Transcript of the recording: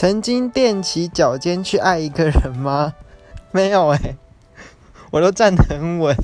曾经踮起脚尖去爱一个人吗？没有哎、我都站得很稳。